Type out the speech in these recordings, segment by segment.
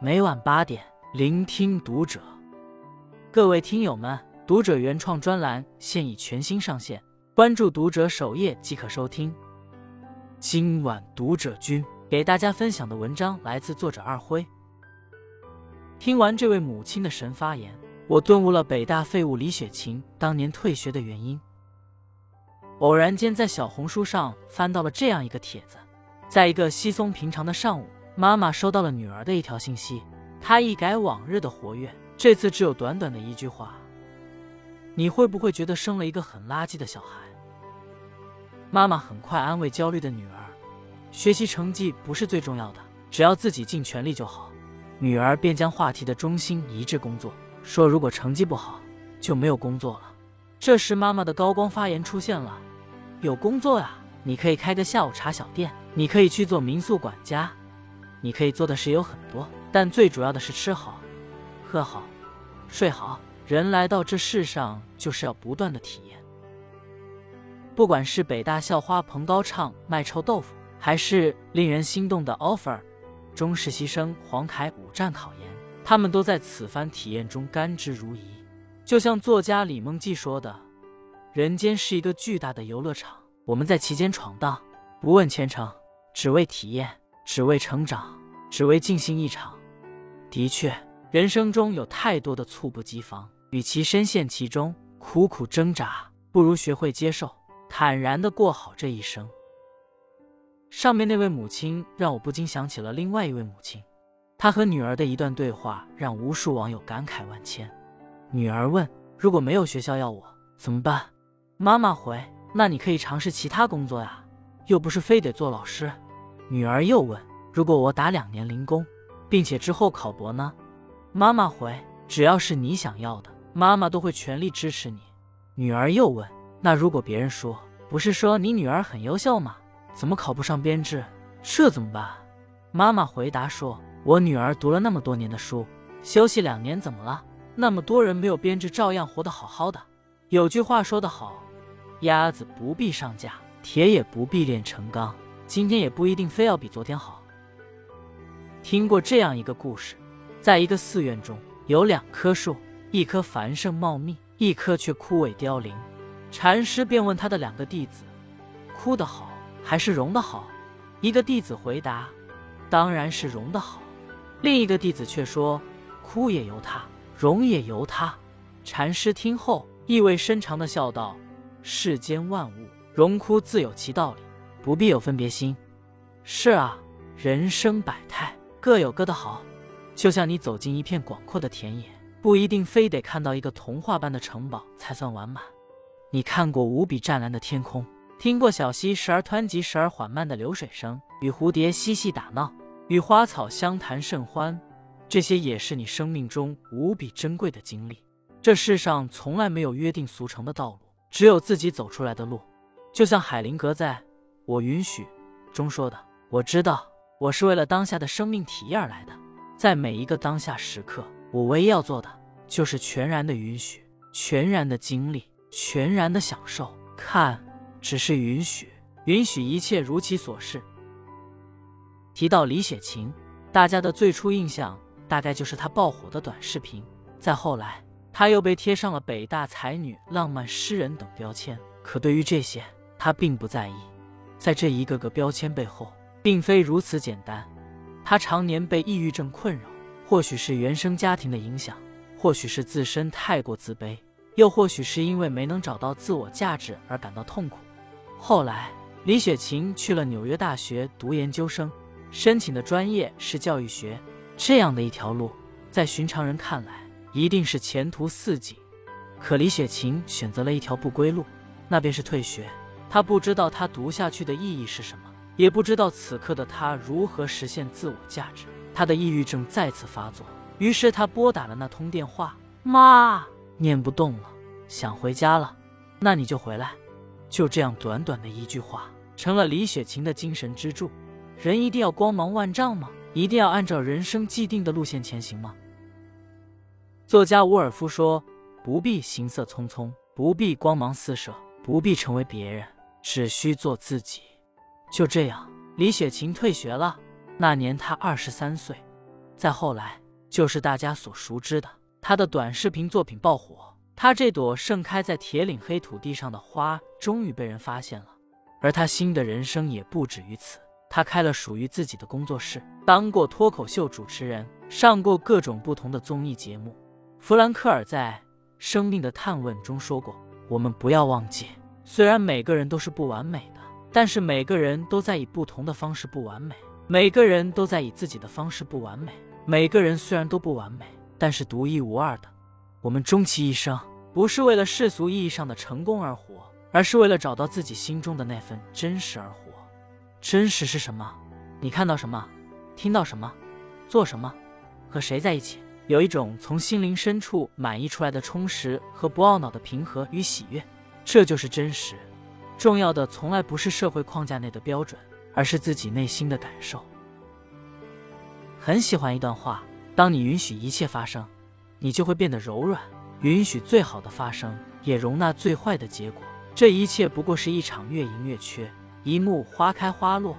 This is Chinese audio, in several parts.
每晚八点，聆听读者。各位听友们，读者原创专栏现已全新上线，关注读者首页即可收听。今晚读者君给大家分享的文章来自作者二辉。听完这位母亲的神发言，我顿悟了北大废物李雪琴当年退学的原因。偶然间在小红书上翻到了这样一个帖子，在一个稀松平常的上午，妈妈收到了女儿的一条信息，她一改往日的活跃，这次只有短短的一句话：“你会不会觉得生了一个很垃圾的小孩？”妈妈很快安慰焦虑的女儿：“学习成绩不是最重要的，只要自己尽全力就好。”女儿便将话题的中心移至工作，说：“如果成绩不好，就没有工作了。”这时，妈妈的高光发言出现了：“有工作呀，你可以开个下午茶小店，你可以去做民宿管家，你可以做的事有很多，但最主要的是吃好、喝好、睡好。人来到这世上就是要不断的体验。不管是北大校花彭高畅卖臭豆腐，还是令人心动的 offer。”中实习生黄凯五战考研，他们都在此番体验中甘之如饴。就像作家李梦季说的：“人间是一个巨大的游乐场，我们在其间闯荡，不问前程，只为体验，只为成长，只为尽兴一场。”的确，人生中有太多的猝不及防，与其深陷其中苦苦挣扎，不如学会接受，坦然的过好这一生。上面那位母亲让我不禁想起了另外一位母亲，她和女儿的一段对话让无数网友感慨万千。女儿问：“如果没有学校要我怎么办？”妈妈回：“那你可以尝试其他工作呀，又不是非得做老师。”女儿又问：“如果我打两年零工，并且之后考博呢？”妈妈回：“只要是你想要的，妈妈都会全力支持你。”女儿又问：“那如果别人说，不是说你女儿很优秀吗？”怎么考不上编制？这怎么办？妈妈回答说：“我女儿读了那么多年的书，休息两年怎么了？那么多人没有编制，照样活得好好的。”有句话说得好：“鸭子不必上架，铁也不必炼成钢。今天也不一定非要比昨天好。”听过这样一个故事：在一个寺院中有两棵树，一棵繁盛茂密，一棵却枯萎凋零。禅师便问他的两个弟子：“枯的好？”还是荣的好，一个弟子回答：“当然是荣的好。”另一个弟子却说：“枯也由他，荣也由他。”禅师听后意味深长的笑道：“世间万物，荣枯自有其道理，不必有分别心。是啊，人生百态，各有各的好。就像你走进一片广阔的田野，不一定非得看到一个童话般的城堡才算完满。你看过无比湛蓝的天空。”听过小溪时而湍急时而缓慢的流水声，与蝴蝶嬉戏打闹，与花草相谈甚欢，这些也是你生命中无比珍贵的经历。这世上从来没有约定俗成的道路，只有自己走出来的路。就像海灵格在《我允许》中说的：“我知道，我是为了当下的生命体验而来的，在每一个当下时刻，我唯一要做的就是全然的允许，全然的经历，全然的享受。”看。只是允许，允许一切如其所是。提到李雪琴，大家的最初印象大概就是她爆火的短视频。再后来，她又被贴上了北大才女、浪漫诗人等标签。可对于这些，她并不在意。在这一个个标签背后，并非如此简单。她常年被抑郁症困扰，或许是原生家庭的影响，或许是自身太过自卑，又或许是因为没能找到自我价值而感到痛苦。后来，李雪琴去了纽约大学读研究生，申请的专业是教育学。这样的一条路，在寻常人看来一定是前途似锦。可李雪琴选择了一条不归路，那便是退学。她不知道他读下去的意义是什么，也不知道此刻的他如何实现自我价值。他的抑郁症再次发作，于是他拨打了那通电话：“妈，念不动了，想回家了，那你就回来。”就这样，短短的一句话，成了李雪琴的精神支柱。人一定要光芒万丈吗？一定要按照人生既定的路线前行吗？作家伍尔夫说：“不必行色匆匆，不必光芒四射，不必成为别人，只需做自己。”就这样，李雪琴退学了。那年她二十三岁。再后来，就是大家所熟知的她的短视频作品爆火。她这朵盛开在铁岭黑土地上的花，终于被人发现了。而她新的人生也不止于此，她开了属于自己的工作室，当过脱口秀主持人，上过各种不同的综艺节目。弗兰克尔在《生命的探问》中说过：“我们不要忘记，虽然每个人都是不完美的，但是每个人都在以不同的方式不完美。每个人都在以自己的方式不完美。每个人虽然都不完美，但是独一无二的。”我们终其一生，不是为了世俗意义上的成功而活，而是为了找到自己心中的那份真实而活。真实是什么？你看到什么，听到什么，做什么，和谁在一起？有一种从心灵深处满溢出来的充实和不懊恼的平和与喜悦，这就是真实。重要的从来不是社会框架内的标准，而是自己内心的感受。很喜欢一段话：当你允许一切发生。你就会变得柔软，允许最好的发生，也容纳最坏的结果。这一切不过是一场月盈月缺，一幕花开花落。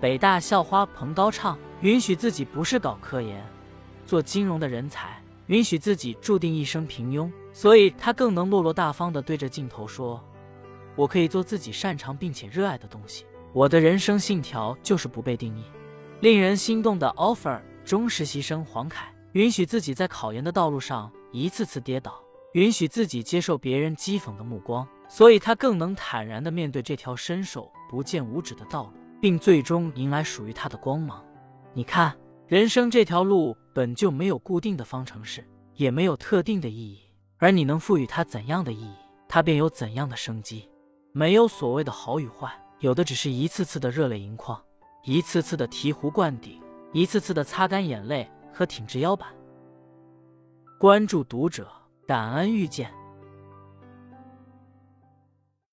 北大校花彭高畅允许自己不是搞科研、做金融的人才，允许自己注定一生平庸，所以他更能落落大方地对着镜头说：“我可以做自己擅长并且热爱的东西。我的人生信条就是不被定义。”令人心动的 offer 中实习生黄凯。允许自己在考研的道路上一次次跌倒，允许自己接受别人讥讽的目光，所以他更能坦然地面对这条伸手不见五指的道路，并最终迎来属于他的光芒。你看，人生这条路本就没有固定的方程式，也没有特定的意义，而你能赋予它怎样的意义，它便有怎样的生机。没有所谓的好与坏，有的只是一次次的热泪盈眶，一次次的醍醐灌顶，一次次的擦干眼泪。和挺直腰板，关注读者，感恩遇见。